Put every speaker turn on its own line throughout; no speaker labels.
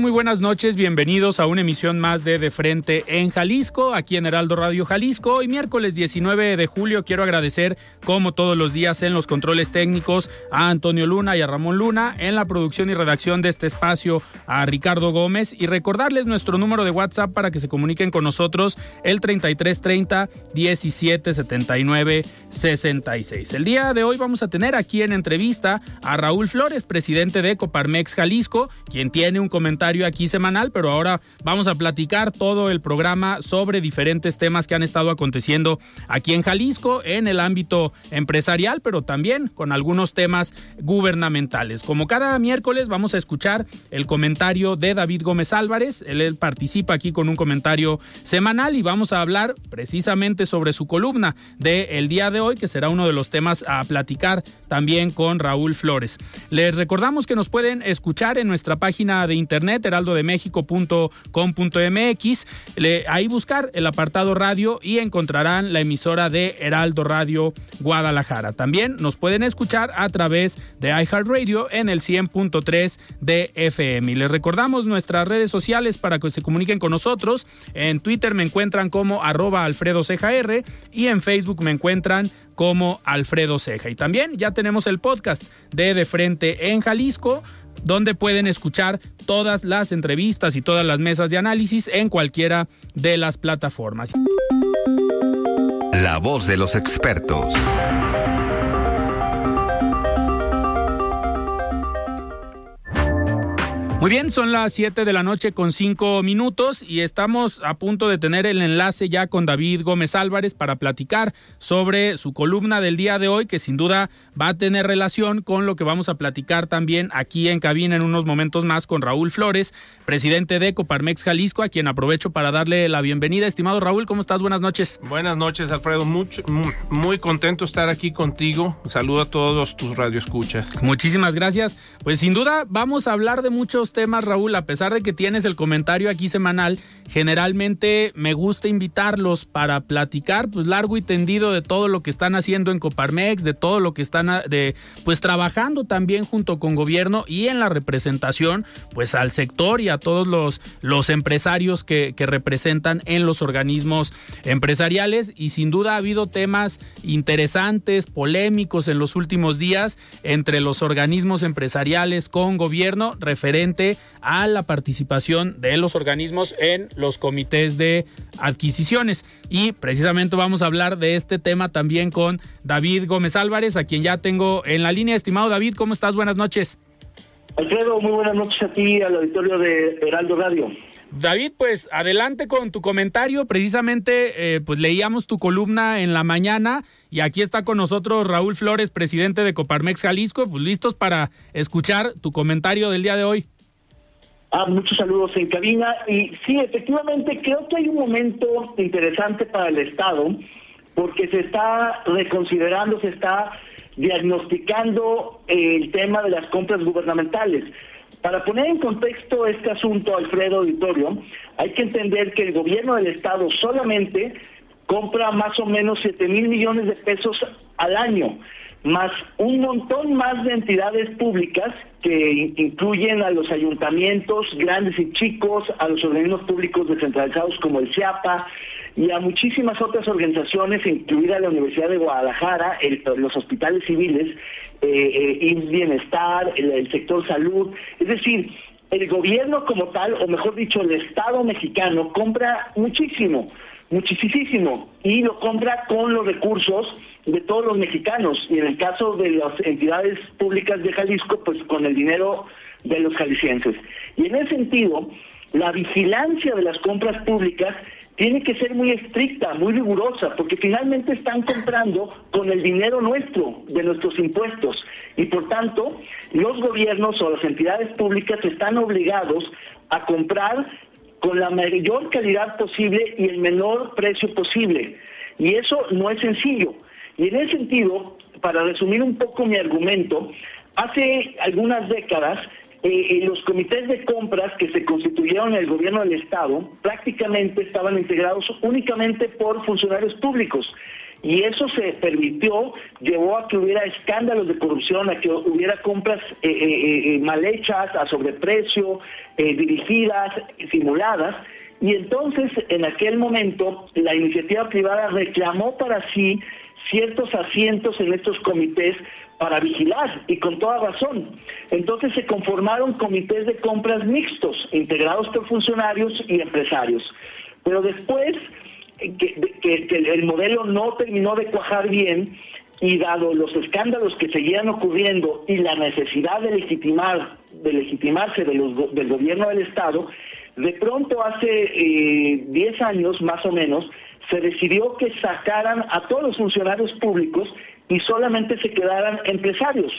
Muy buenas noches, bienvenidos a una emisión más de De Frente en Jalisco, aquí en Heraldo Radio Jalisco. Hoy miércoles 19 de julio quiero agradecer, como todos los días en los controles técnicos, a Antonio Luna y a Ramón Luna, en la producción y redacción de este espacio a Ricardo Gómez y recordarles nuestro número de WhatsApp para que se comuniquen con nosotros, el 3330 1779 66. El día de hoy vamos a tener aquí en entrevista a Raúl Flores, presidente de Coparmex Jalisco, quien tiene un comentario aquí semanal, pero ahora vamos a platicar todo el programa sobre diferentes temas que han estado aconteciendo aquí en Jalisco en el ámbito empresarial, pero también con algunos temas gubernamentales. Como cada miércoles vamos a escuchar el comentario de David Gómez Álvarez, él, participa aquí con un comentario semanal y vamos a hablar precisamente sobre su columna del el día de hoy, que será uno de los temas a platicar también con Raúl Flores. Les recordamos que nos pueden escuchar en nuestra página de internet heraldodemexico.com.mx. Ahí buscar el apartado radio y encontrarán la emisora de Heraldo Radio Guadalajara. También nos pueden escuchar a través de iHeartRadio en el 100.3 de FM. Y les recordamos nuestras redes sociales para que se comuniquen con nosotros. En Twitter me encuentran como arroba Alfredo y en Facebook me encuentran como Alfredo Ceja. Y también ya tenemos el podcast de De Frente en Jalisco donde pueden escuchar todas las entrevistas y todas las mesas de análisis en cualquiera de las plataformas.
La voz de los expertos.
Muy bien, son las 7 de la noche con 5 minutos y estamos a punto de tener el enlace ya con David Gómez Álvarez para platicar sobre su columna del día de hoy, que sin duda va a tener relación con lo que vamos a platicar también aquí en cabina en unos momentos más con Raúl Flores, presidente de Coparmex Jalisco, a quien aprovecho para darle la bienvenida. Estimado Raúl, ¿cómo estás? Buenas noches.
Buenas noches, Alfredo. Mucho, muy, contento de estar aquí contigo. Saludo a todos tus radioescuchas.
Muchísimas gracias. Pues sin duda vamos a hablar de muchos temas, Raúl, a pesar de que tienes el comentario aquí semanal, generalmente me gusta invitarlos para platicar pues largo y tendido de todo lo que están haciendo en Coparmex, de todo lo que están de pues trabajando también junto con gobierno y en la representación pues al sector y a todos los, los empresarios que, que representan en los organismos empresariales. Y sin duda ha habido temas interesantes, polémicos en los últimos días entre los organismos empresariales con gobierno referente a la participación de los organismos en los comités de adquisiciones. Y precisamente vamos a hablar de este tema también con David Gómez Álvarez, a quien ya tengo en la línea. Estimado David, ¿cómo estás? Buenas noches.
Alfredo, muy buenas noches a ti, al auditorio de Heraldo Radio.
David, pues adelante con tu comentario. Precisamente, eh, pues leíamos tu columna en la mañana y aquí está con nosotros Raúl Flores, presidente de Coparmex Jalisco, pues listos para escuchar tu comentario del día de hoy.
Ah, muchos saludos en cabina. Y sí, efectivamente, creo que hay un momento interesante para el Estado, porque se está reconsiderando, se está diagnosticando el tema de las compras gubernamentales. Para poner en contexto este asunto, Alfredo Auditorio, hay que entender que el gobierno del Estado solamente compra más o menos 7 mil millones de pesos al año más un montón más de entidades públicas que incluyen a los ayuntamientos grandes y chicos, a los organismos públicos descentralizados como el CIAPA, y a muchísimas otras organizaciones, incluida la Universidad de Guadalajara, los hospitales civiles, eh, eh Bienestar, el sector salud. Es decir, el gobierno como tal, o mejor dicho, el Estado mexicano, compra muchísimo, muchísimo, y lo compra con los recursos de todos los mexicanos, y en el caso de las entidades públicas de Jalisco, pues con el dinero de los jaliscienses. Y en ese sentido, la vigilancia de las compras públicas tiene que ser muy estricta, muy rigurosa, porque finalmente están comprando con el dinero nuestro, de nuestros impuestos, y por tanto los gobiernos o las entidades públicas están obligados a comprar con la mayor calidad posible y el menor precio posible. Y eso no es sencillo. Y en ese sentido, para resumir un poco mi argumento, hace algunas décadas eh, los comités de compras que se constituyeron en el gobierno del Estado prácticamente estaban integrados únicamente por funcionarios públicos. Y eso se permitió, llevó a que hubiera escándalos de corrupción, a que hubiera compras eh, eh, mal hechas, a sobreprecio, dirigidas, simuladas. Y entonces, en aquel momento, la iniciativa privada reclamó para sí ciertos asientos en estos comités para vigilar y con toda razón. Entonces se conformaron comités de compras mixtos, integrados por funcionarios y empresarios. Pero después eh, que, el modelo no terminó de cuajar bien y dado los escándalos que seguían ocurriendo y la necesidad de legitimar, de legitimarse del gobierno del Estado, de pronto hace 10 eh, años más o menos se decidió que sacaran a todos los funcionarios públicos y solamente se quedaran empresarios.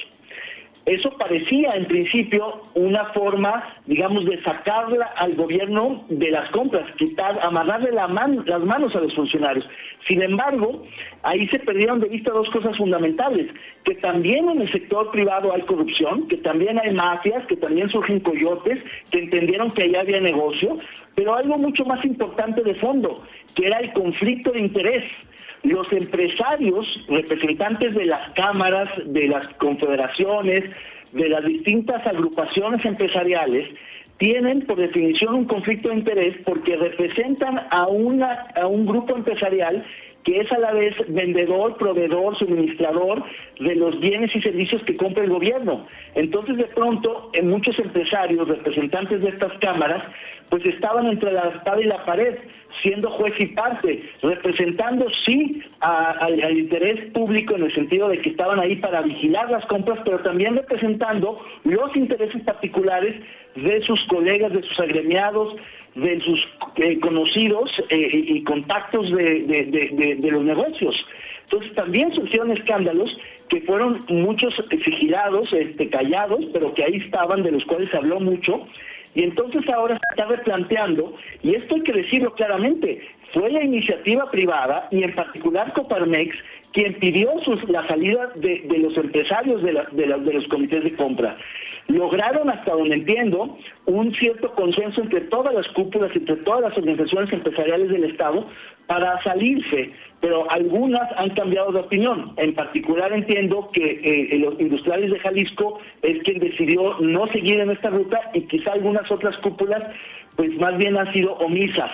Eso parecía en principio una forma, digamos, de sacarla al gobierno de las compras, quitar, amarrarle las manos a los funcionarios. Sin embargo, ahí se perdieron de vista dos cosas fundamentales, que también en el sector privado hay corrupción, que también hay mafias, que también surgen coyotes, que entendieron que allá había negocio, pero algo mucho más importante de fondo, que era el conflicto de interés los empresarios, representantes de las cámaras, de las confederaciones, de las distintas agrupaciones empresariales, tienen por definición un conflicto de interés porque representan a, una, a un grupo empresarial que es a la vez vendedor, proveedor, suministrador de los bienes y servicios que compra el gobierno. Entonces, de pronto, en muchos empresarios, representantes de estas cámaras, pues estaban entre la espada y la pared, siendo juez y parte, representando sí al interés público en el sentido de que estaban ahí para vigilar las compras, pero también representando los intereses particulares de sus colegas, de sus agremiados, de sus eh, conocidos eh, y contactos de, los negocios. Entonces también surgieron escándalos que fueron muchos vigilados, este, callados, pero que ahí estaban, de los cuales se habló mucho, y entonces ahora se está replanteando, y esto hay que decirlo claramente, fue la iniciativa privada y en particular Coparmex quien pidió la salida de, los empresarios de, los comités de compra. Lograron, hasta donde entiendo, un cierto consenso entre todas las cúpulas, entre todas las organizaciones empresariales del Estado para salirse, pero algunas han cambiado de opinión. En particular entiendo que eh, los industriales de Jalisco es quien decidió no seguir en esta ruta y quizá algunas otras cúpulas pues más bien han sido omisas.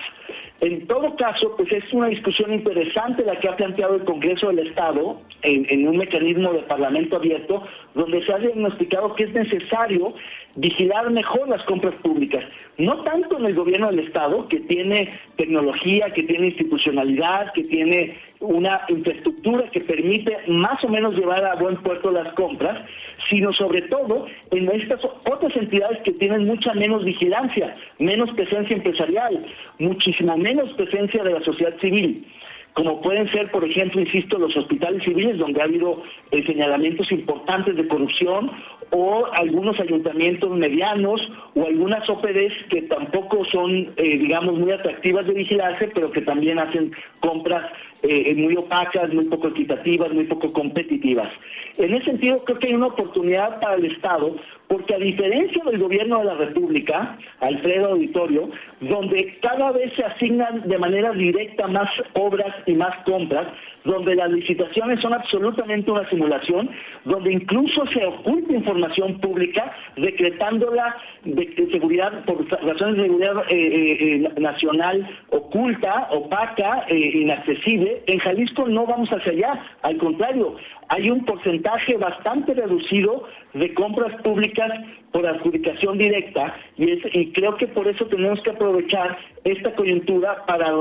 En todo caso, pues es una discusión interesante la que ha planteado el Congreso del Estado en, un mecanismo de parlamento abierto, donde se ha diagnosticado que es necesario vigilar mejor las compras públicas. No tanto en el gobierno del Estado, que tiene tecnología, que tiene institucionalidad, que tiene una infraestructura que permite más o menos llevar a buen puerto las compras, sino sobre todo en estas otras entidades que tienen mucha menos vigilancia, menos presencia empresarial, muchísima menos presencia de la sociedad civil como pueden ser, por ejemplo, insisto, los hospitales civiles, donde ha habido eh, señalamientos importantes de corrupción, o algunos ayuntamientos medianos, o algunas OPDs que tampoco son, eh, digamos, muy atractivas de vigilarse, pero que también hacen compras eh, muy opacas, muy poco equitativas, muy poco competitivas. En ese sentido, creo que hay una oportunidad para el Estado, porque a diferencia del gobierno de la República, Alfredo Auditorio, donde cada vez se asignan de manera directa más obras y más compras, donde las licitaciones son absolutamente una simulación, donde incluso se oculta información pública, decretándola de, seguridad, por razones de seguridad eh, eh, eh, nacional oculta, opaca, inaccesible. En Jalisco no vamos hacia allá, al contrario, hay un porcentaje bastante reducido de compras públicas por adjudicación directa y, y creo que por eso tenemos que aprovechar esta coyuntura para,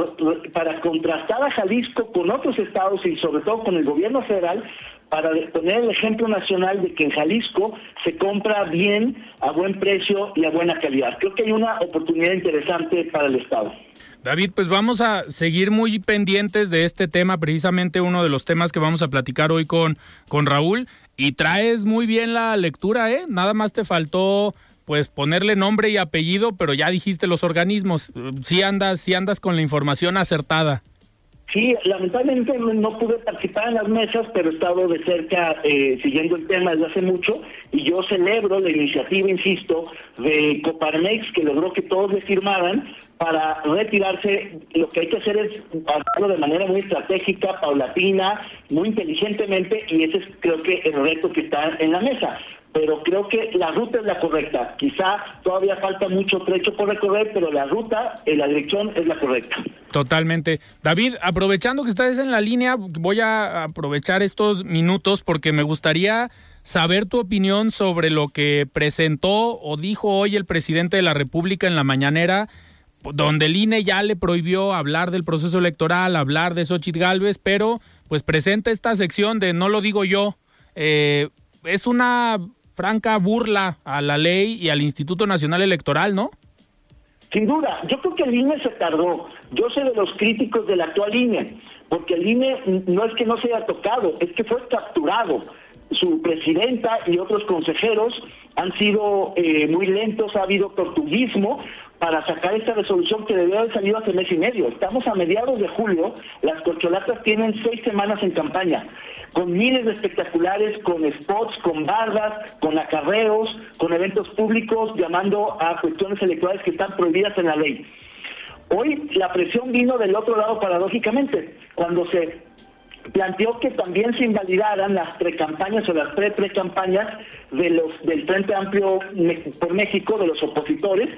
para contrastar a Jalisco con otros estados y sobre todo con el gobierno federal para poner el ejemplo nacional de que en Jalisco se compra bien, a buen precio y a buena calidad. Creo que hay una oportunidad interesante para el Estado.
David, pues vamos a seguir muy pendientes de este tema, precisamente uno de los temas que vamos a platicar hoy con, con Raúl. Y traes muy bien la lectura, ¿eh? Nada más te faltó pues ponerle nombre y apellido, pero ya dijiste los organismos. Sí andas, sí andas con la información acertada.
Sí, lamentablemente no pude participar en las mesas, pero he estado de cerca eh, siguiendo el tema desde hace mucho y yo celebro la iniciativa, insisto, de Coparmex que logró que todos le firmaran para retirarse. Lo que hay que hacer es hacerlo de manera muy estratégica, paulatina, muy inteligentemente y ese es creo que el reto que está en la mesa pero creo que la ruta es la correcta. Quizá todavía falta mucho trecho por recorrer, pero la ruta, en la dirección es la correcta.
Totalmente. David, aprovechando que estás en la línea, voy a aprovechar estos minutos porque me gustaría saber tu opinión sobre lo que presentó o dijo hoy el presidente de la República en la mañanera, donde el INE ya le prohibió hablar del proceso electoral, hablar de Xochitl Galvez, pero pues presenta esta sección de no lo digo yo. Eh, es una franca burla a la ley y al Instituto Nacional Electoral, ¿no?
Sin duda, yo creo que el INE se tardó. Yo soy de los críticos del actual INE, porque el INE no es que no se haya tocado, es que fue capturado. Su presidenta y otros consejeros han sido eh, muy lentos, ha habido tortuguismo para sacar esta resolución que debió haber salido hace mes y medio. Estamos a mediados de julio, las corcholatas tienen seis semanas en campaña con miles de espectaculares, con spots, con bardas, con acarreos, con eventos públicos, llamando a cuestiones electorales que están prohibidas en la ley. Hoy la presión vino del otro lado paradójicamente, cuando se planteó que también se invalidaran las precampañas o las pre-precampañas de los del Frente Amplio por México, de los opositores,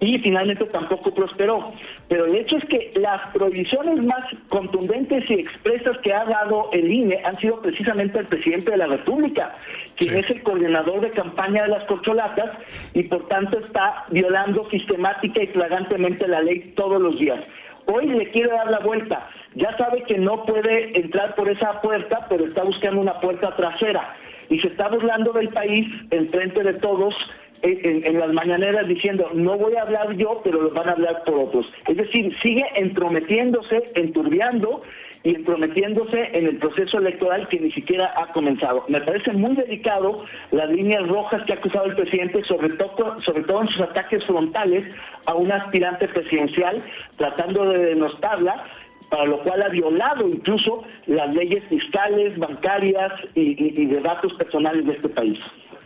y finalmente tampoco prosperó. Pero el hecho es que las prohibiciones más contundentes y expresas que ha dado el INE han sido precisamente el presidente de la República, quien es el coordinador de campaña de las corcholatas y por tanto está violando sistemática y flagrantemente la ley todos los días. Hoy le quiere dar la vuelta. Ya sabe que no puede entrar por esa puerta, pero está buscando una puerta trasera. Y se está burlando del país en frente de todos en, en, las mañaneras diciendo, no voy a hablar yo, pero lo van a hablar por otros. Es decir, sigue entrometiéndose, enturbiando y prometiéndose en el proceso electoral que ni siquiera ha comenzado. Me parece muy delicado las líneas rojas que ha acusado el presidente, sobre todo, sobre todo en sus ataques frontales a un aspirante presidencial, tratando de denostarla, para lo cual ha violado incluso las leyes fiscales, bancarias y de datos personales de este país.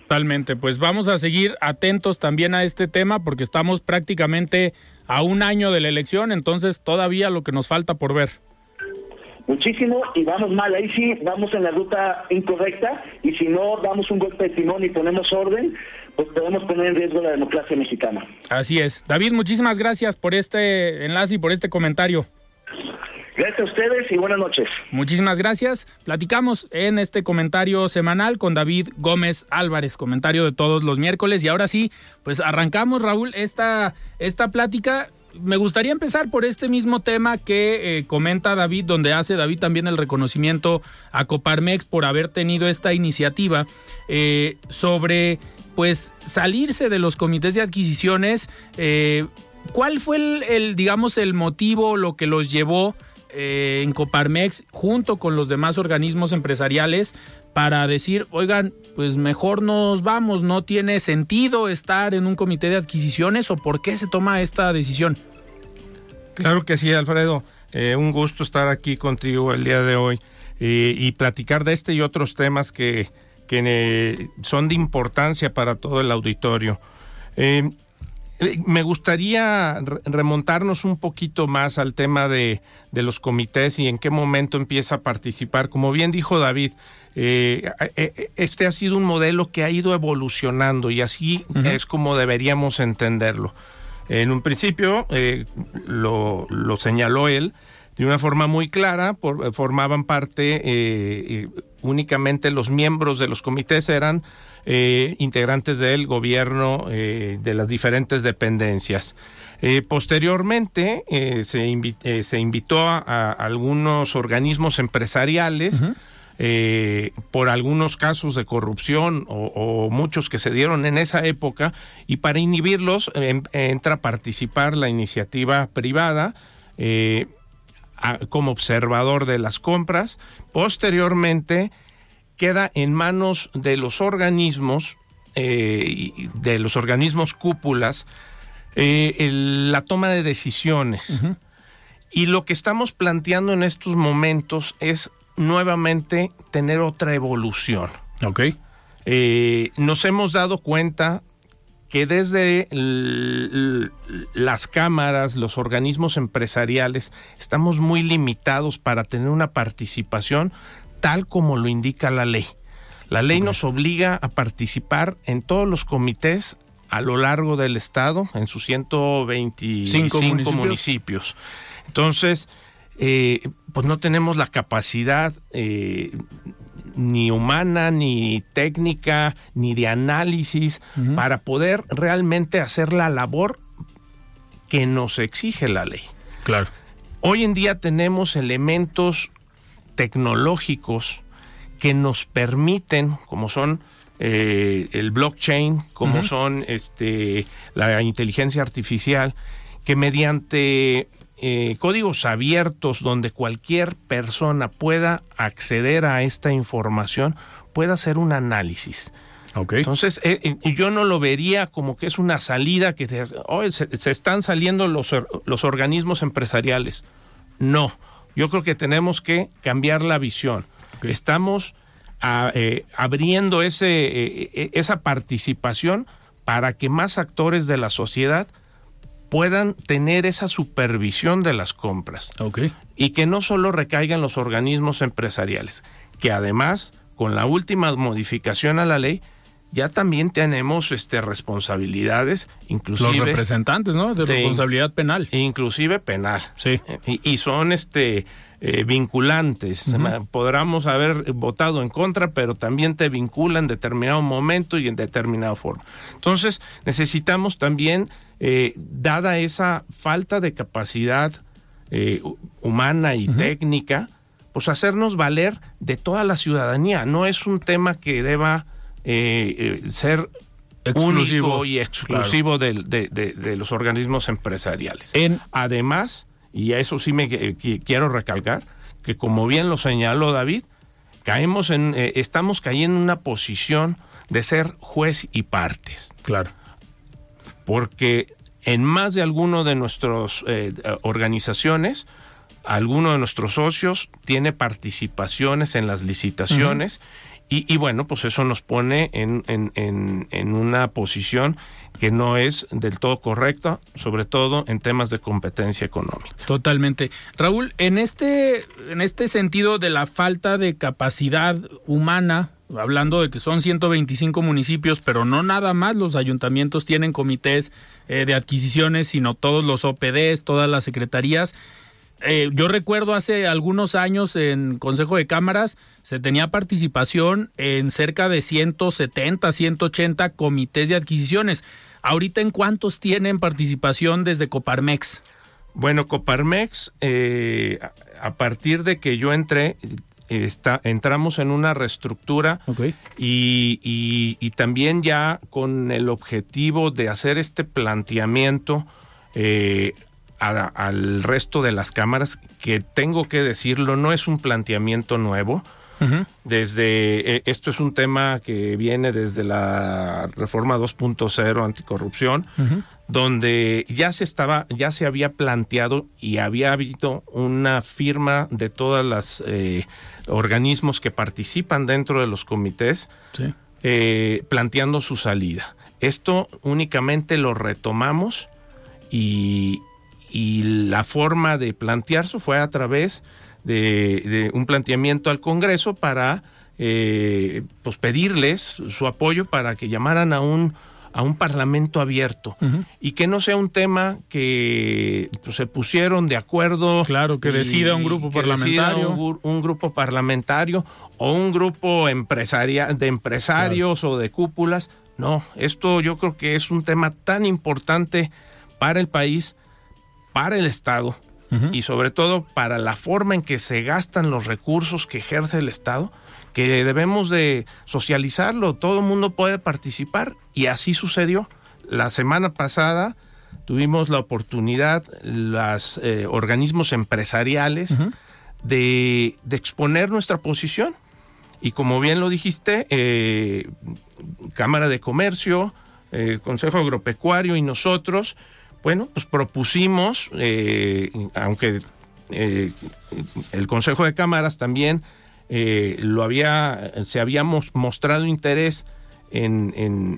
Totalmente, pues vamos a seguir atentos también a este tema porque estamos prácticamente a un año de la elección, entonces todavía lo que nos falta por ver
muchísimo y vamos mal. Ahí sí vamos en la ruta incorrecta y si no damos un golpe de timón y ponemos orden, pues podemos poner en riesgo la democracia mexicana.
Así es. David, muchísimas gracias por este enlace y por este comentario.
Gracias a ustedes y buenas noches.
Muchísimas gracias. Platicamos en este comentario semanal con David Gómez Álvarez, comentario de todos los miércoles. Y ahora sí, pues arrancamos, Raúl, esta, esta plática me gustaría empezar por este mismo tema que eh, comenta David, donde hace David también el reconocimiento a Coparmex por haber tenido esta iniciativa eh, sobre pues salirse de los comités de adquisiciones. Eh, ¿Cuál fue el, digamos, el motivo, lo que los llevó en Coparmex junto con los demás organismos empresariales para decir, oigan, pues mejor nos vamos, no tiene sentido estar en un comité de adquisiciones o por qué se toma esta decisión?
Claro que sí, Alfredo. Eh, un gusto estar aquí contigo el día de hoy eh, y platicar de este y otros temas que, que eh, son de importancia para todo el auditorio. me gustaría remontarnos un poquito más al tema de, los comités y en qué momento empieza a participar. Como bien dijo David, eh, eh, este ha sido un modelo que ha ido evolucionando y así es como deberíamos entenderlo. En un principio, lo, lo, señaló él, de una forma muy clara, por, formaban parte únicamente los miembros de los comités eran eh, integrantes del gobierno eh, de las diferentes dependencias. Eh, posteriormente se, se, invitó a, algunos organismos empresariales por algunos casos de corrupción o, muchos que se dieron en esa época y para inhibirlos entra a participar la iniciativa privada como observador de las compras. Posteriormente queda en manos de los organismos, eh, de los organismos cúpulas, eh, la toma de decisiones. Y lo que estamos planteando en estos momentos es nuevamente tener otra evolución.
Ok.
Eh, nos hemos dado cuenta que desde las cámaras, los organismos empresariales, estamos muy limitados para tener una participación tal como lo indica la ley. La ley nos obliga a participar en todos los comités a lo largo del estado, en sus 125 municipios. municipios. Entonces, eh, pues no tenemos la capacidad eh, ni humana, ni técnica, ni de análisis para poder realmente hacer la labor que nos exige la ley.
Claro.
Hoy en día tenemos elementos tecnológicos que nos permiten, como son eh, el blockchain, como son este, la inteligencia artificial, que mediante eh, códigos abiertos donde cualquier persona pueda acceder a esta información, pueda hacer un análisis.
Okay.
Entonces, eh, yo no lo vería como que es una salida que se, se, están saliendo los, los organismos empresariales. No, yo creo que tenemos que cambiar la visión. Estamos eh, abriendo ese, eh, eh, esa participación para que más actores de la sociedad puedan tener esa supervisión de las compras. Y que no solo recaigan los organismos empresariales, que además, con la última modificación a la ley, ya también tenemos este responsabilidades, inclusive
los representantes, ¿no? De, responsabilidad penal,
inclusive penal.
Sí.
Y, son este eh, vinculantes. Podríamos haber votado en contra, pero también te vinculan en determinado momento y en determinada forma. Entonces necesitamos también, eh, dada esa falta de capacidad eh, humana y técnica, pues hacernos valer de toda la ciudadanía. No es un tema que deba eh, eh, ser exclusivo y exclusivo de, los organismos empresariales. Además, y a eso sí me quiero recalcar, que como bien lo señaló David, caemos en, eh, estamos cayendo en una posición de ser juez y partes.
Claro.
Porque en más de alguno de nuestras organizaciones, alguno de nuestros socios tiene participaciones en las licitaciones y, bueno, pues eso nos pone en, en, una posición que no es del todo correcta, sobre todo en temas de competencia económica.
Totalmente. Raúl, en este, en este sentido de la falta de capacidad humana, hablando de que son 125 municipios, pero no nada más los ayuntamientos tienen comités eh, de adquisiciones, sino todos los OPDs, todas las secretarías. Eh, yo recuerdo hace algunos años en Consejo de Cámaras se tenía participación en cerca de 170, 180 comités de adquisiciones. Ahorita, ¿en cuántos tienen participación desde Coparmex?
Bueno, Coparmex, eh, a partir de que yo entré, está, entramos en una reestructura y, y, también ya con el objetivo de hacer este planteamiento eh, al resto de las cámaras, que tengo que decirlo, no es un planteamiento nuevo. Desde e, esto es un tema que viene desde la reforma 2.0 anticorrupción, donde ya se estaba, ya se había planteado y había habido una firma de todas las eh, organismos que participan dentro de los comités, eh, planteando su salida. Esto únicamente lo retomamos y, la forma de plantearse fue a través de, un planteamiento al Congreso para eh, pues pedirles su apoyo para que llamaran a un a un parlamento abierto y que no sea un tema que pues, se pusieron de acuerdo.
Claro, que decida un grupo parlamentario.
Un, grupo parlamentario o un grupo empresaria, de empresarios o de cúpulas. No, esto yo creo que es un tema tan importante para el país, para el Estado y sobre todo para la forma en que se gastan los recursos que ejerce el Estado que debemos de socializarlo, todo el mundo puede participar y así sucedió. La semana pasada tuvimos la oportunidad, los eh, organismos empresariales, de, exponer nuestra posición. Y como bien lo dijiste, eh, Cámara de Comercio, eh, Consejo Agropecuario y nosotros, bueno, pues propusimos, aunque el Consejo de Cámaras también eh, lo había, se había mostrado interés en,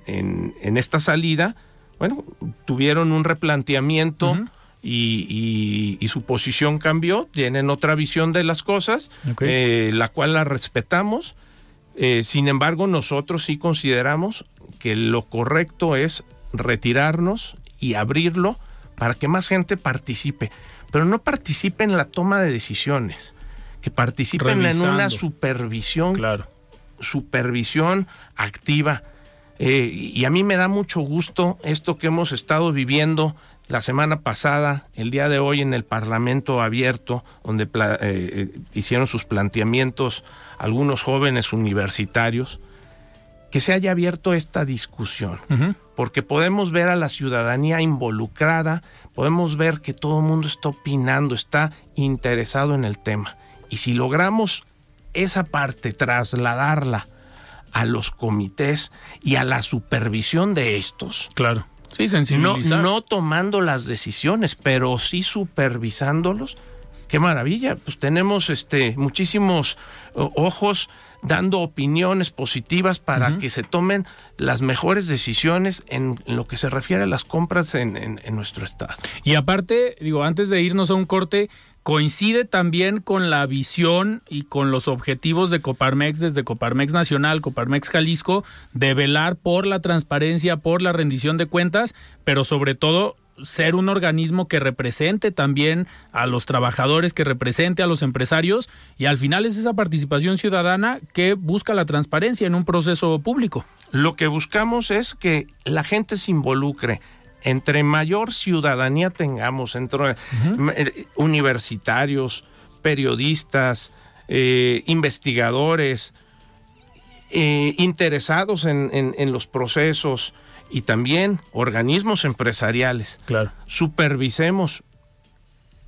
en, esta salida, bueno, tuvieron un replanteamiento y, su posición cambió, tienen otra visión de las cosas, eh, la cual la respetamos. Eh, sin embargo, nosotros sí consideramos que lo correcto es retirarnos y abrirlo para que más gente participe, pero no participe en la toma de decisiones que participen en una supervisión,
claro.
supervisión activa. Eh, y a mí me da mucho gusto esto que hemos estado viviendo la semana pasada, el día de hoy en el Parlamento abierto, donde eh, eh, hicieron sus planteamientos algunos jóvenes universitarios, que se haya abierto esta discusión, porque podemos ver a la ciudadanía involucrada, podemos ver que todo el mundo está opinando, está interesado en el tema. Y si logramos esa parte, trasladarla a los comités y a la supervisión de estos.
Claro.
Sí, sensibilizar. No, no tomando las decisiones, pero sí supervisándolos. Qué maravilla. Pues tenemos este muchísimos ojos dando opiniones positivas para que se tomen las mejores decisiones en, lo que se refiere a las compras en, en, nuestro estado.
Y aparte, digo, antes de irnos a un corte, coincide también con la visión y con los objetivos de Coparmex desde Coparmex Nacional, Coparmex Jalisco, de velar por la transparencia, por la rendición de cuentas, pero sobre todo ser un organismo que represente también a los trabajadores, que represente a los empresarios y al final es esa participación ciudadana que busca la transparencia en un proceso público.
Lo que buscamos es que la gente se involucre, entre mayor ciudadanía tengamos, entre eh, universitarios, periodistas, eh, investigadores, eh, interesados en, los procesos y también organismos empresariales,
claro.
supervisemos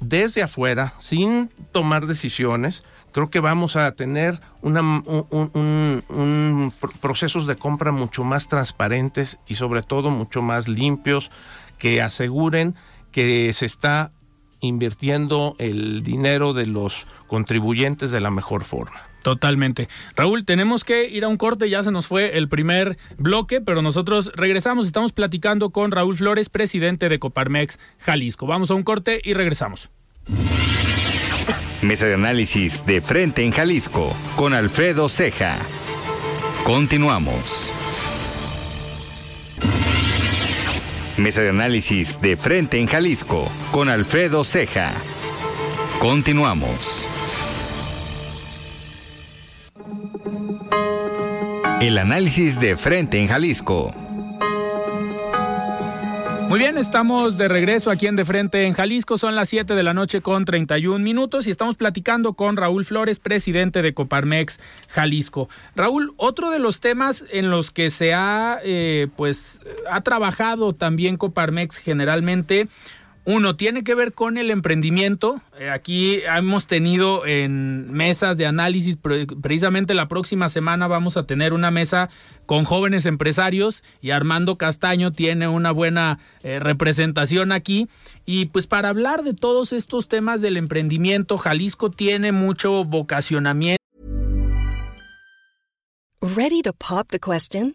desde afuera, sin tomar decisiones, creo que vamos a tener una, un, procesos de compra mucho más transparentes y sobre todo mucho más limpios que aseguren que se está invirtiendo el dinero de los contribuyentes de la mejor forma.
Totalmente. Raúl, tenemos que ir a un corte, ya se nos fue el primer bloque, pero nosotros regresamos, estamos platicando con Raúl Flores, presidente de Coparmex Jalisco. Vamos a un corte y regresamos.
Mesa de análisis de frente en Jalisco con Alfredo Ceja. Continuamos. Mesa de análisis de frente en Jalisco con Alfredo Ceja. Continuamos. El análisis de frente en Jalisco
muy bien, estamos de regreso aquí en De Frente en Jalisco. Son las 7 de la noche con 31 minutos y estamos platicando con Raúl Flores, presidente de Coparmex Jalisco. Raúl, otro de los temas en los que se ha, eh, pues, ha trabajado también Coparmex generalmente uno tiene que ver con el emprendimiento. Eh, aquí hemos tenido en mesas de análisis, precisamente la próxima semana vamos a tener una mesa con jóvenes empresarios y Armando Castaño tiene una buena eh, representación aquí. Y pues para hablar de todos estos temas del emprendimiento, Jalisco tiene mucho vocacionamiento.
Ready to pop the question?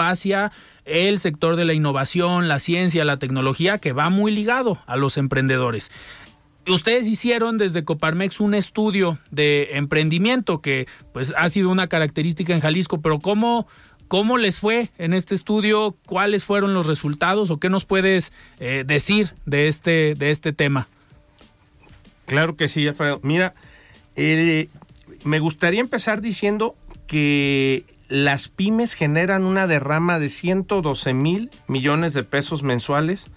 hacia el sector de la innovación, la ciencia, la tecnología, que va muy ligado a los emprendedores. Ustedes hicieron desde Coparmex un estudio de emprendimiento que pues ha sido una característica en Jalisco, pero ¿cómo, cómo les fue en este estudio? ¿Cuáles fueron los resultados o qué nos puedes eh, decir de este, de este tema?
Claro que sí, Alfredo. Mira, eh, me gustaría empezar diciendo que las pymes generan una derrama de 112 mil millones de pesos mensuales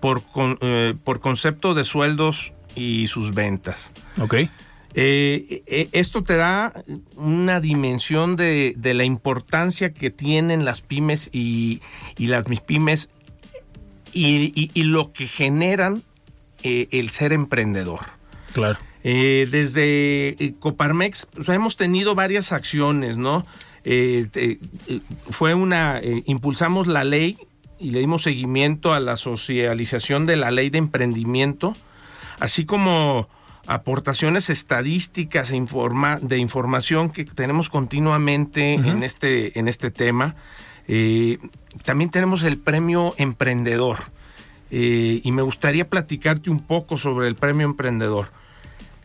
por, con, eh, por concepto de sueldos y sus ventas.
Ok.
Eh, eh, esto te da una dimensión de, de, la importancia que tienen las pymes y, y las mis pymes y, y, y, lo que generan el ser emprendedor.
Claro.
Desde Coparmex pues, hemos tenido varias acciones, ¿no? Te, fue una, impulsamos la ley y le dimos seguimiento a la socialización de la ley de emprendimiento así como aportaciones estadísticas e informa de información que tenemos continuamente uh -huh. en, este, en este tema. Eh, también tenemos el premio emprendedor eh, y me gustaría platicarte un poco sobre el premio emprendedor.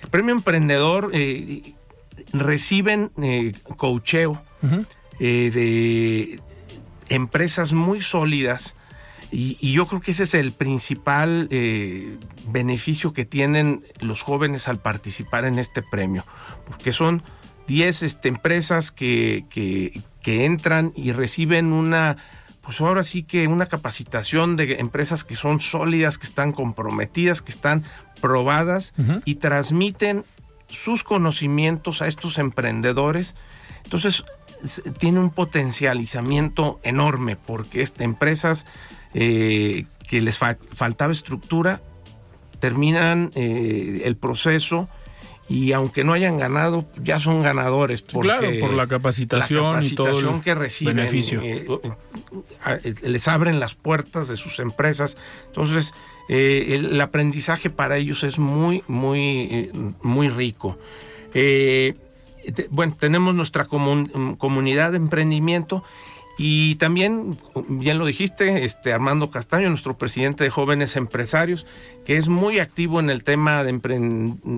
El premio emprendedor eh, reciben coacheo uh -huh. de empresas muy sólidas y, y, yo creo que ese es el principal eh, beneficio que tienen los jóvenes al participar en este premio, porque son 10 este, empresas que, que, que, entran y reciben una, pues ahora sí que una capacitación de empresas que son sólidas, que están comprometidas, que están probadas uh -huh. y transmiten sus conocimientos a estos emprendedores. Entonces, tiene un potencializamiento enorme porque estas empresas eh, que les fa faltaba estructura, terminan eh, el proceso y aunque no hayan ganado, ya son ganadores.
Porque claro, por la capacitación,
la capacitación
y todo el
que reciben.
Beneficio.
Eh, les abren las puertas de sus empresas. Entonces, el, el, aprendizaje para ellos es muy, muy, muy rico. bueno, tenemos nuestra comun comunidad de emprendimiento y también, bien lo dijiste, este Armando Castaño, nuestro presidente de jóvenes empresarios, que es muy activo en el tema de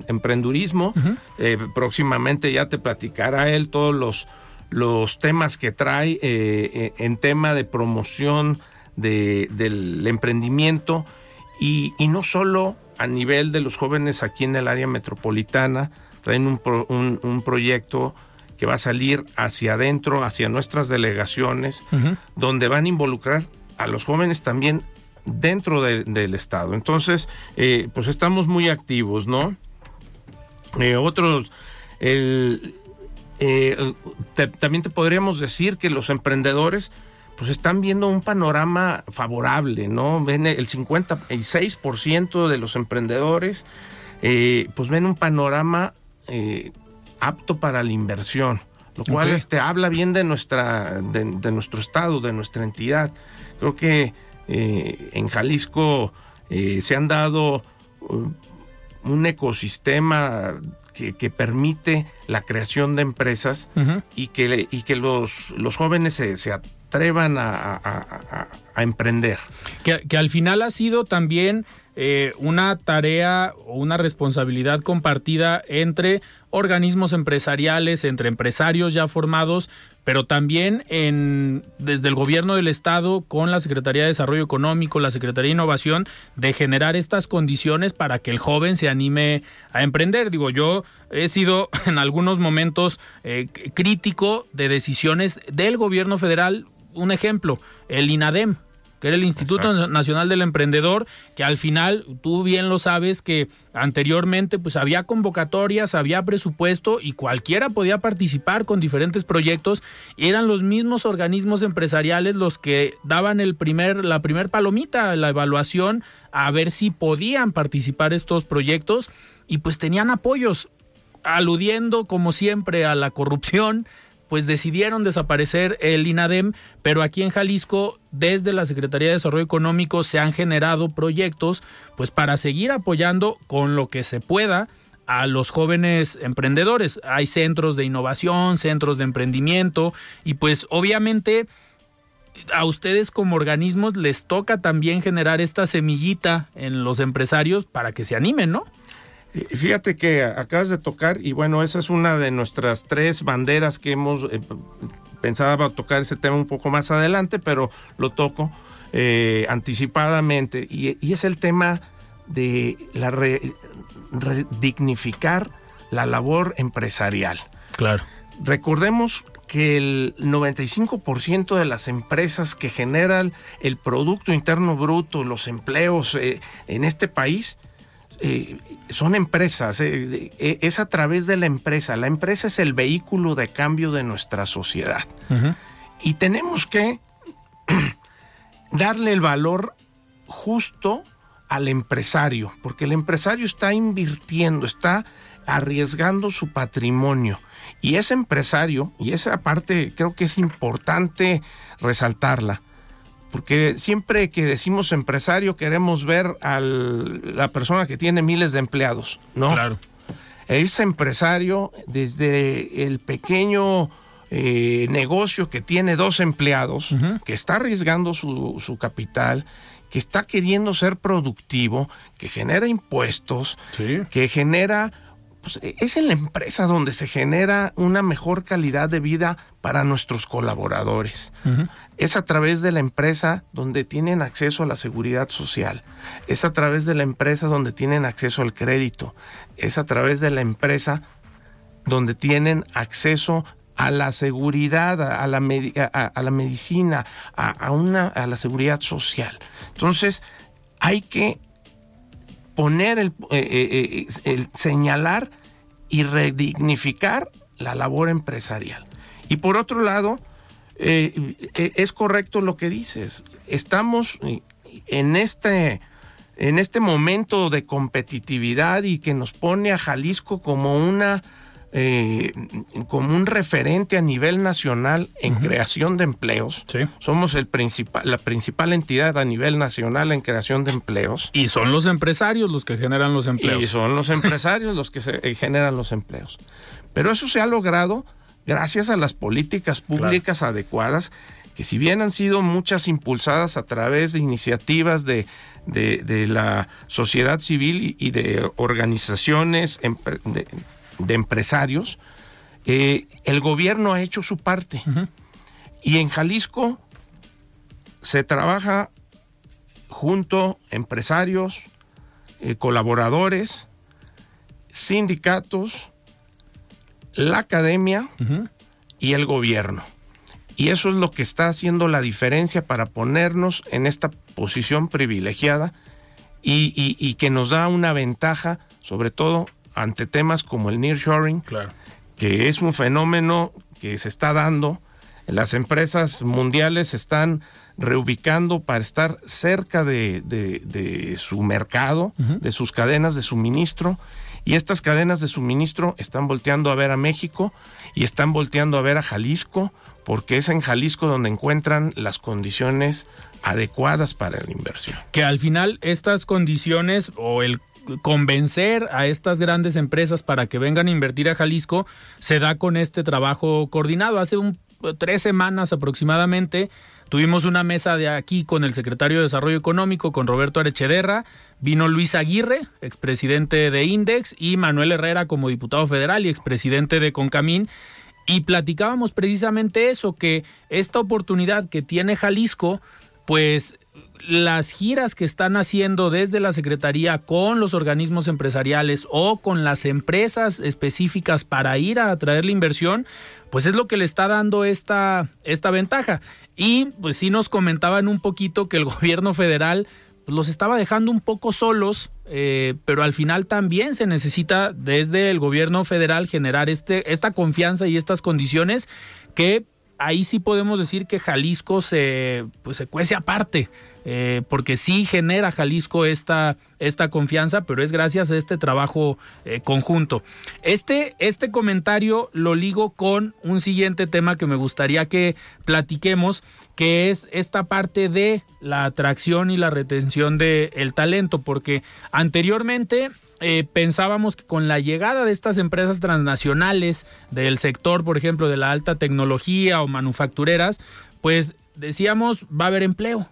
emprendurismo. Uh -huh. eh, próximamente ya te platicará él todos los, los temas que trae eh, en tema de promoción de, del emprendimiento y, y, no solo a nivel de los jóvenes aquí en el área metropolitana, traen un, pro, un, un proyecto que va a salir hacia adentro, hacia nuestras delegaciones, uh -huh. donde van a involucrar a los jóvenes también dentro de, del Estado. Entonces, eh, pues estamos muy activos, ¿no? Eh, otros, el, eh, te, también te podríamos decir que los emprendedores pues están viendo un panorama favorable, ¿no? Ven el 56% de los emprendedores, pues ven un panorama apto para la inversión, lo cual okay. este, habla bien de, nuestra, de, de, nuestro estado, de nuestra entidad. Creo que eh, en Jalisco eh, se han dado uh, un ecosistema que, que, permite la creación de empresas uh -huh. y que, y que los, los jóvenes se, se atrevan a, emprender.
Que, que, al final ha sido también eh, una tarea o una responsabilidad compartida entre organismos empresariales, entre empresarios ya formados, pero también en, desde el gobierno del Estado con la Secretaría de Desarrollo Económico, la Secretaría de Innovación, de generar estas condiciones para que el joven se anime a emprender. Digo, yo he sido en algunos momentos eh, crítico de decisiones del gobierno federal. Un ejemplo, el INADEM que era el Instituto Nacional del Emprendedor, que al final, tú bien lo sabes, que anteriormente pues había convocatorias, había presupuesto y cualquiera podía participar con diferentes proyectos. Y eran los mismos organismos empresariales los que daban el primer, la primer palomita, la evaluación, a ver si podían participar estos proyectos y pues tenían apoyos, aludiendo como siempre a la corrupción, pues decidieron desaparecer el INADEM, pero aquí en Jalisco, desde la Secretaría de Desarrollo Económico, se han generado proyectos, pues para seguir apoyando con lo que se pueda a los jóvenes emprendedores. Hay centros de innovación, centros de emprendimiento, y pues obviamente a ustedes como organismos les toca también generar esta semillita en los empresarios para que se animen, ¿no?
Fíjate que acabas de tocar, y bueno, esa es una de nuestras tres banderas que hemos, eh, pensaba tocar ese tema un poco más adelante, pero lo toco eh, anticipadamente, y, es el tema de la dignificar la labor empresarial.
Claro.
Recordemos que el 95% de las empresas que generan el Producto Interno Bruto, los empleos eh, en este país, eh, son empresas, eh, eh, es a través de la empresa. La empresa es el vehículo de cambio de nuestra sociedad. Y tenemos que darle el valor justo al empresario, porque el empresario está invirtiendo, está arriesgando su patrimonio. Y ese empresario, y esa parte creo que es importante resaltarla, porque siempre que decimos empresario queremos ver a la persona que tiene miles de empleados, ¿no?
Claro.
Ese empresario, desde el pequeño eh, negocio que tiene dos empleados, que está arriesgando su, capital, que está queriendo ser productivo, que genera impuestos, que genera pues, es en la empresa donde se genera una mejor calidad de vida para nuestros colaboradores es a través de la empresa donde tienen acceso a la seguridad social, es a través de la empresa donde tienen acceso al crédito, es a través de la empresa donde tienen acceso a la seguridad, a la, a, la medicina, a, una, a la seguridad social. Entonces, hay que poner el, eh, eh, eh, el señalar y redignificar la labor empresarial. Y por otro lado, eh, eh, es correcto lo que dices. Estamos en este, en este momento de competitividad y que nos pone a Jalisco como una eh, como un referente a nivel nacional en creación de empleos. Somos el principal, la principal entidad a nivel nacional en creación de empleos.
Y son los empresarios los que generan los empleos.
Y son los empresarios los que se, generan los empleos. Pero eso se ha logrado gracias a las políticas públicas adecuadas, que si bien han sido muchas impulsadas a través de iniciativas de, la sociedad civil y, de organizaciones de, empresarios, eh, el gobierno ha hecho su parte. Y en Jalisco se trabaja junto empresarios, eh, colaboradores, sindicatos, la academia y el gobierno. Y eso es lo que está haciendo la diferencia para ponernos en esta posición privilegiada y, que nos da una ventaja, sobre todo ante temas como el nearshoring,
claro.
que es un fenómeno que se está dando. Las empresas mundiales se están reubicando para estar cerca de, su mercado, de sus cadenas de suministro y estas cadenas de suministro están volteando a ver a México y están volteando a ver a Jalisco, porque es en Jalisco donde encuentran las condiciones adecuadas para la inversión.
Que al final estas condiciones o el convencer a estas grandes empresas para que vengan a invertir a Jalisco se da con este trabajo coordinado. Hace un, tres semanas aproximadamente Tuvimos una mesa de aquí con el secretario de Desarrollo Económico, con Roberto Arechederra, vino Luis Aguirre, expresidente de Index, y Manuel Herrera como diputado federal y expresidente de Concamín. Y platicábamos precisamente eso, que esta oportunidad que tiene Jalisco, pues las giras que están haciendo desde la Secretaría con los organismos empresariales o con las empresas específicas para ir a atraer la inversión, pues es lo que le está dando esta, esta ventaja. Y pues sí nos comentaban un poquito que el gobierno federal los estaba dejando un poco solos, eh, pero al final también se necesita desde el gobierno federal generar este, esta confianza y estas condiciones que ahí sí podemos decir que Jalisco se, pues, se cuece aparte. Eh, porque sí genera Jalisco esta, esta confianza, pero es gracias a este trabajo eh, conjunto. Este, este comentario lo ligo con un siguiente tema que me gustaría que platiquemos, que es esta parte de la atracción y la retención del talento, porque anteriormente eh, pensábamos que con la llegada de estas empresas transnacionales del sector, por ejemplo, de la alta tecnología o manufactureras, pues decíamos va a haber empleo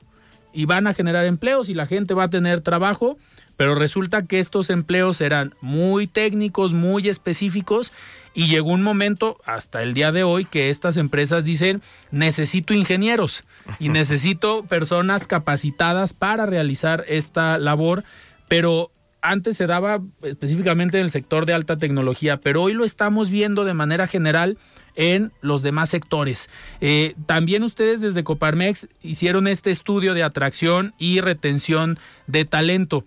y van a generar empleos y la gente va a tener trabajo, pero resulta que estos empleos eran muy técnicos, muy específicos y llegó un momento hasta el día de hoy que estas empresas dicen necesito ingenieros y necesito personas capacitadas para realizar esta labor, pero antes se daba específicamente en el sector de alta tecnología, pero hoy lo estamos viendo de manera general en los demás sectores. Eh, también ustedes desde Coparmex hicieron este estudio de atracción y retención de talento.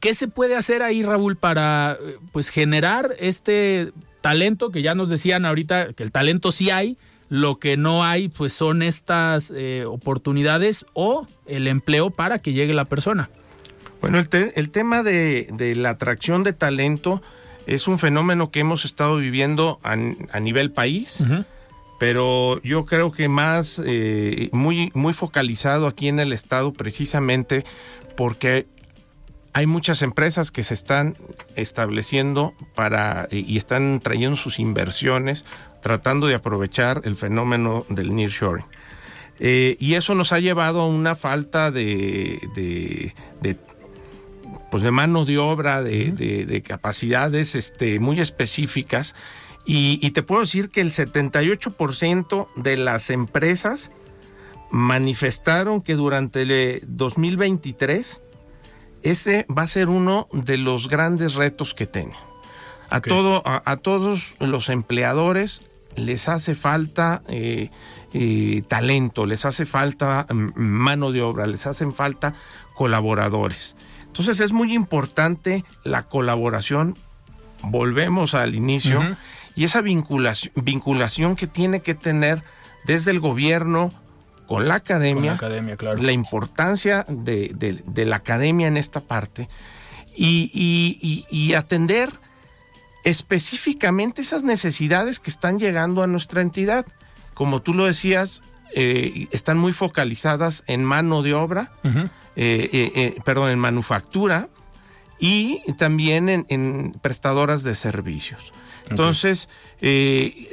¿Qué se puede hacer ahí, Raúl, para eh, pues generar este talento que ya nos decían ahorita que el talento sí hay, lo que no hay pues son estas eh, oportunidades o el empleo para que llegue la persona?
Bueno, el, el tema de, de, la atracción de talento es un fenómeno que hemos estado viviendo a, nivel país, pero yo creo que más eh, muy, muy focalizado aquí en el estado precisamente porque hay muchas empresas que se están estableciendo para y están trayendo sus inversiones tratando de aprovechar el fenómeno del nearshoring. Eh, y eso nos ha llevado a una falta de, de, de pues de mano de obra, de, capacidades este, muy específicas. Y, te puedo decir que el 78% de las empresas manifestaron que durante el 2023 ese va a ser uno de los grandes retos que tienen. A, todo, a, todos los empleadores les hace falta eh, eh, talento, les hace falta mm, mano de obra, les hacen falta colaboradores. Entonces es muy importante la colaboración, volvemos al inicio, y esa vinculación, vinculación que tiene que tener desde el gobierno con la academia,
la, academia, claro.
la importancia de, la academia en esta parte y, atender específicamente esas necesidades que están llegando a nuestra entidad. Como tú lo decías, eh, están muy focalizadas en mano de obra, eh, eh, perdón, en manufactura y también en, prestadoras de servicios. Entonces,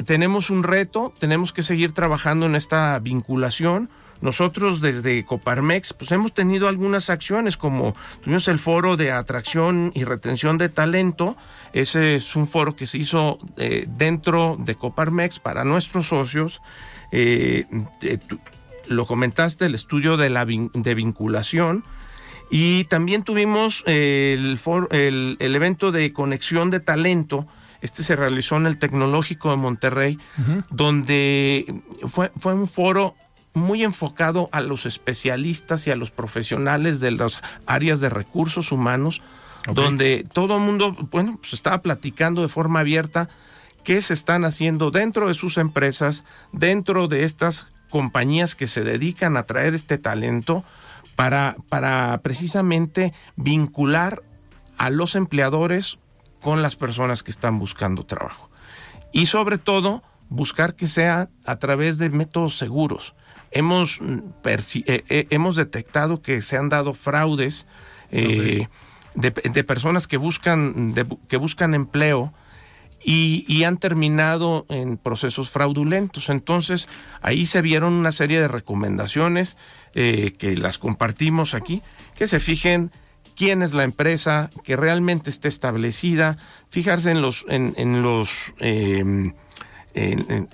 tenemos un reto, tenemos que seguir trabajando en esta vinculación. Nosotros desde Coparmex pues hemos tenido algunas acciones como tuvimos el foro de atracción y retención de talento. Ese es un foro que se hizo dentro de Coparmex para nuestros socios lo comentaste, el estudio de, la de vinculación. Y también tuvimos el, el, evento de conexión de talento. Este se realizó en el Tecnológico de Monterrey, donde fue, fue un foro muy enfocado a los especialistas y a los profesionales de las áreas de recursos humanos, donde todo el mundo, bueno, pues estaba platicando de forma abierta qué se están haciendo dentro de sus empresas, dentro de estas compañías que se dedican a traer este talento para, para precisamente vincular a los empleadores con las personas que están buscando trabajo. Y sobre todo, buscar que sea a través de métodos seguros. Hemos, mm, eh, eh, hemos detectado que se han dado fraudes eh, de, personas que buscan, que buscan empleo y, han terminado en procesos fraudulentos. Entonces, ahí se vieron una serie de recomendaciones eh, que las compartimos aquí, que se fijen quién es la empresa, que realmente esté establecida, fijarse en los, en, los em, en,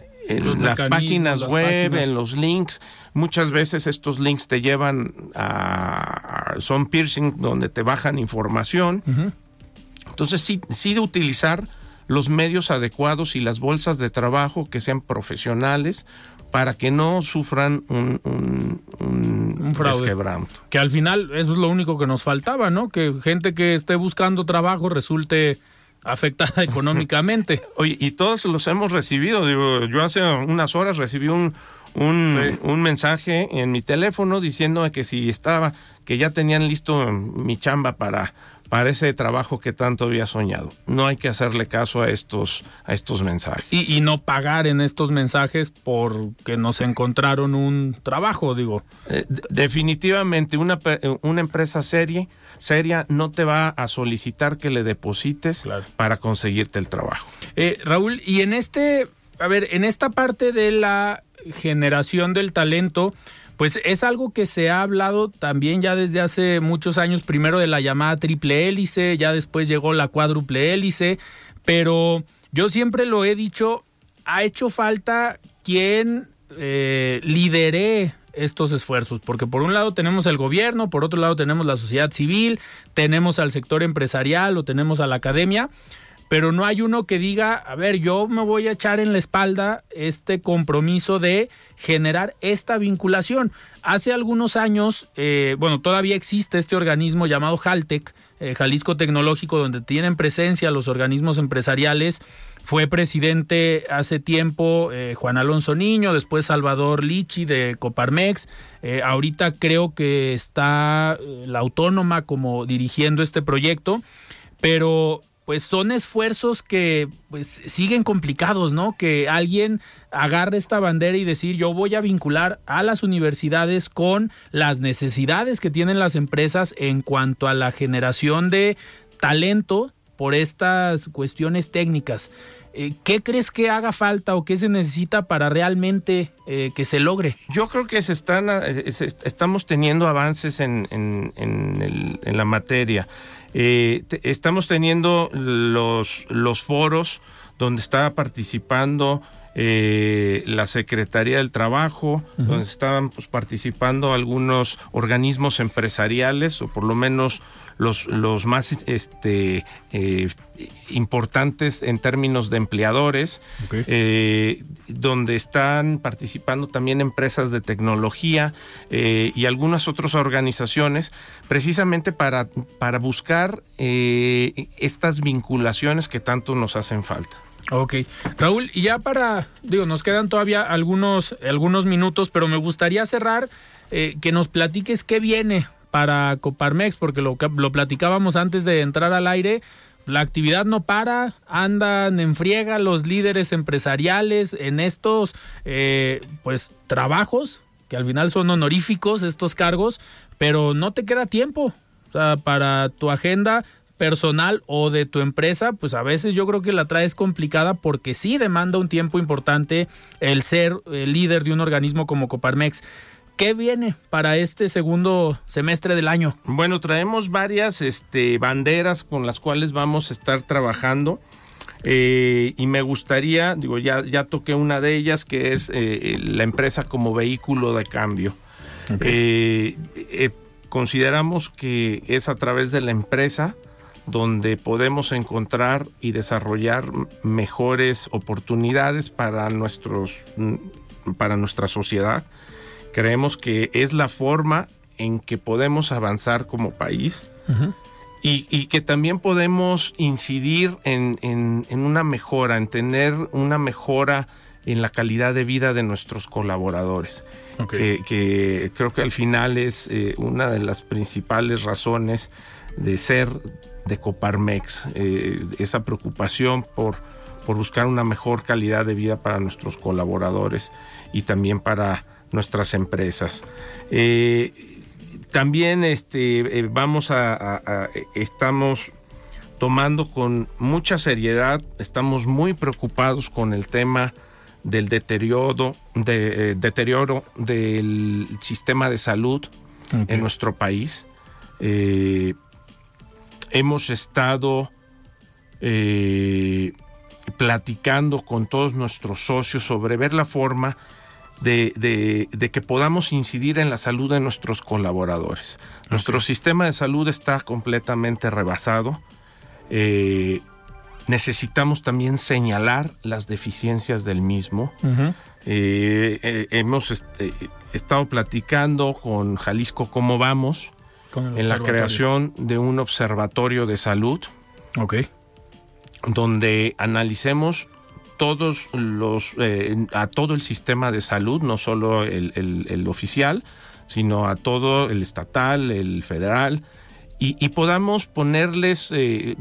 las páginas web, en los links. Muchas veces estos links te llevan a, son piercing donde te bajan información. Entonces sí, sí de utilizar los medios adecuados y las bolsas de trabajo que sean profesionales para que no sufran un, un, un, fraude.
Que al final eso es lo único que nos faltaba, ¿no? Que gente que esté buscando trabajo resulte afectada económicamente.
Oye, y todos los hemos recibido. Digo, yo hace unas horas recibí un, un, un mensaje en mi teléfono diciendo que si estaba, que ya tenían listo mi chamba para para ese trabajo que tanto había soñado. No hay que hacerle caso a estos, a estos mensajes.
Y, no pagar en estos mensajes porque nos encontraron un trabajo, digo.
Eh, definitivamente, una, una empresa seria, seria no te va a solicitar que le deposites para conseguirte el trabajo.
Eh, Raúl, y en este, a ver, en esta parte de la generación del talento, pues es algo que se ha hablado también ya desde hace muchos años, primero de la llamada triple hélice, ya después llegó la cuádruple hélice, pero yo siempre lo he dicho, ha hecho falta quien eh, lidere estos esfuerzos, porque por un lado tenemos el gobierno, por otro lado tenemos la sociedad civil, tenemos al sector empresarial o tenemos a la academia, pero no hay uno que diga, a ver, yo me voy a echar en la espalda este compromiso de generar esta vinculación. Hace algunos años, eh, bueno, todavía existe este organismo llamado Jaltec, eh, Jalisco Tecnológico, donde tienen presencia los organismos empresariales. Fue presidente hace tiempo eh, Juan Alonso Niño, después Salvador Lichi de Coparmex. ahorita creo que está la autónoma como dirigiendo este proyecto, pero pues son esfuerzos que pues siguen complicados, ¿no? Que alguien agarre esta bandera y decir yo voy a vincular a las universidades con las necesidades que tienen las empresas en cuanto a la generación de talento por estas cuestiones técnicas. Eh, ¿Qué crees que haga falta o qué se necesita para realmente eh, que se logre?
Yo creo que se están, eh, estamos teniendo avances en, en la materia. Eh, estamos teniendo los, los foros donde está participando eh, la Secretaría del Trabajo, donde estaban pues, participando algunos organismos empresariales, o por lo menos los, los más este, eh, importantes en términos de empleadores, eh, donde están participando también empresas de tecnología eh, y algunas otras organizaciones, precisamente para, para buscar estas vinculaciones que tanto nos hacen falta.
Ok. Raúl, y ya para, digo, nos quedan todavía algunos, algunos minutos, pero me gustaría cerrar que nos platiques qué viene para Coparmex, porque lo, lo platicábamos antes de entrar al aire, la actividad no para, andan en friega los líderes empresariales en estos eh, pues trabajos, que al final son honoríficos estos cargos, pero no te queda tiempo para tu agenda personal o de tu empresa, pues a veces yo creo que la traes complicada porque sí demanda un tiempo importante el ser el líder de un organismo como Coparmex. ¿Qué viene para este segundo semestre del año?
Bueno, traemos varias este, banderas con las cuales vamos a estar trabajando. Eh, y me gustaría, digo, ya, ya toqué una de ellas, que es eh, la empresa como vehículo de cambio. Eh, consideramos que es a través de la empresa donde podemos encontrar y desarrollar mejores oportunidades para nuestros para nuestra sociedad Creemos que es la forma en que podemos avanzar como país y, que también podemos incidir en, una mejora, en tener una mejora en la calidad de vida de nuestros colaboradores. Que, creo que al final es eh, una de las principales razones de ser de Coparmex, eh, esa preocupación por, por buscar una mejor calidad de vida para nuestros colaboradores y también para nuestras empresas. Eh, también este, eh, vamos a, estamos tomando con mucha seriedad, estamos muy preocupados con el tema del deterioro, de, eh, deterioro del sistema de salud en nuestro país. hemos estado platicando con todos nuestros socios sobre ver la forma de, que podamos incidir en la salud de nuestros colaboradores. Nuestro sistema de salud está completamente rebasado. Eh, necesitamos también señalar las deficiencias del mismo. Eh, eh, hemos este, estado platicando con Jalisco cómo vamos en la creación de un observatorio de salud.
Ok.
Donde analicemos todos los eh, a todo el sistema de salud, no solo el, oficial, sino a todo el estatal, el federal, y, podamos ponerles, eh,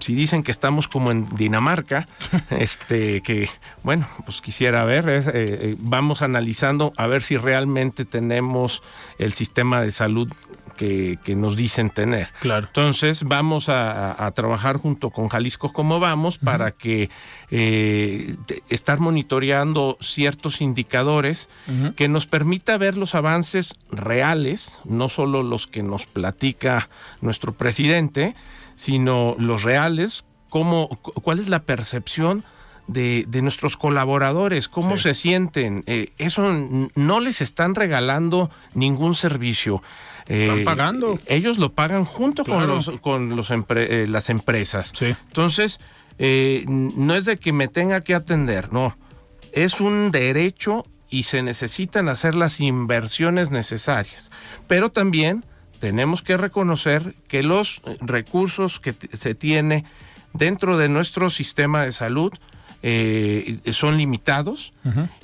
si dicen que estamos como en Dinamarca, este, que bueno, pues quisiera ver, eh, vamos analizando a ver si realmente tenemos el sistema de salud que, nos dicen tener.
Claro.
Entonces vamos a, trabajar junto con Jalisco como vamos para que eh, estar monitoreando ciertos indicadores que nos permita ver los avances reales, no solo los que nos platica nuestro presidente, sino los reales, cómo, cuál es la percepción de, nuestros colaboradores, cómo se sienten. Eh, eso no les están regalando ningún servicio.
Están eh, pagando.
Ellos lo pagan junto con, los, con los eh, las empresas. Entonces, eh, no es de que me tenga que atender, no. Es un derecho y se necesitan hacer las inversiones necesarias. Pero también tenemos que reconocer que los recursos que se tiene dentro de nuestro sistema de salud son limitados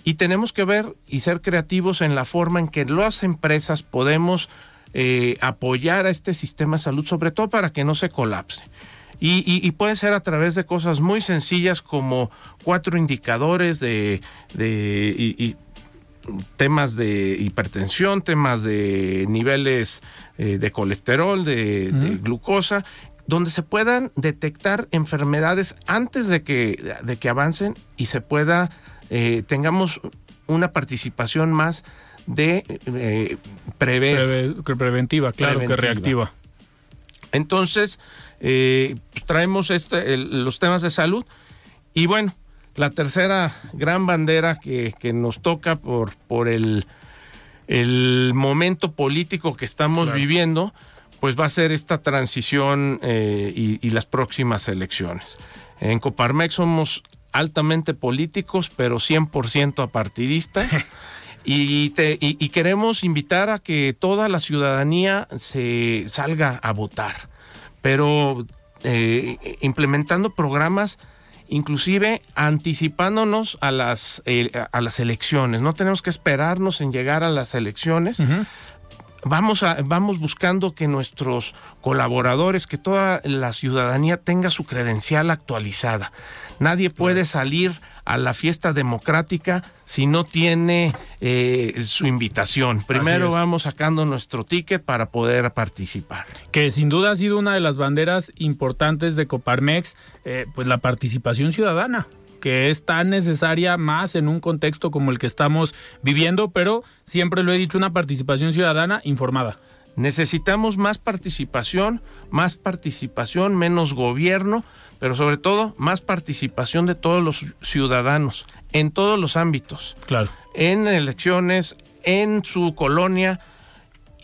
y tenemos que ver y ser creativos en la forma en que las empresas podemos eh, apoyar a este sistema de salud, sobre todo para que no se colapse. Y, puede ser a través de cosas muy sencillas como cuatro indicadores de, temas de hipertensión, temas de niveles eh, de colesterol, de, glucosa, donde se puedan detectar enfermedades antes de que, de que avancen y se pueda, eh, tengamos una participación más de eh, prever.
preventiva, claro, que reactiva.
Entonces, eh, pues, traemos este, los temas de salud y bueno, la tercera gran bandera que, nos toca por, por el, el momento político que estamos viviendo, pues va a ser esta transición eh, y, y, las próximas elecciones. En Coparmex somos altamente políticos, pero 100% apartidistas. Y, y, queremos invitar a que toda la ciudadanía se salga a votar, pero eh, implementando programas inclusive anticipándonos a las, eh, a las elecciones. No tenemos que esperarnos en llegar a las elecciones. Vamos, a, vamos buscando que nuestros colaboradores, que toda la ciudadanía tenga su credencial actualizada. Nadie puede salir a la fiesta democrática si no tiene eh, su invitación. Primero vamos sacando nuestro ticket para poder participar.
Que sin duda ha sido una de las banderas importantes de Coparmex, eh, pues la participación ciudadana que es tan necesaria más en un contexto como el que estamos viviendo, pero siempre lo he dicho, una participación ciudadana informada.
Necesitamos más participación, más participación, menos gobierno, pero sobre todo más participación de todos los ciudadanos en todos los ámbitos.
Claro.
En elecciones, en su colonia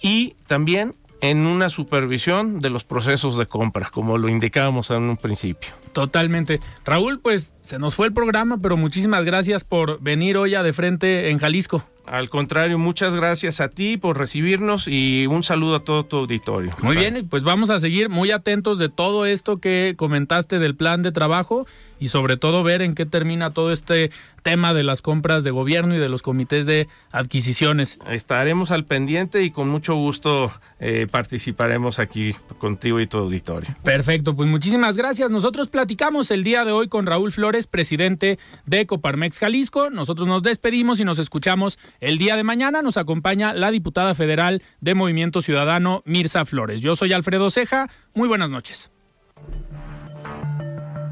y también en una supervisión de los procesos de compra, como lo indicábamos en un principio.
Totalmente. Raúl, pues se nos fue el programa, pero muchísimas gracias por venir hoy a de frente en Jalisco.
Al contrario, muchas gracias a ti por recibirnos y un saludo a todo tu auditorio.
Muy bien, pues vamos a seguir muy atentos de todo esto que comentaste del plan de trabajo y sobre todo ver en qué termina todo este tema de las compras de gobierno y de los comités de adquisiciones.
Estaremos al pendiente y con mucho gusto eh, participaremos aquí contigo y tu auditorio.
Perfecto, pues muchísimas gracias. Nosotros platicamos el día de hoy con Raúl Flores, presidente de Coparmex Jalisco. Nosotros nos despedimos y nos escuchamos el día de mañana. Nos acompaña la diputada federal de Movimiento Ciudadano, Mirza Flores. Yo soy Alfredo Ceja. Muy buenas noches.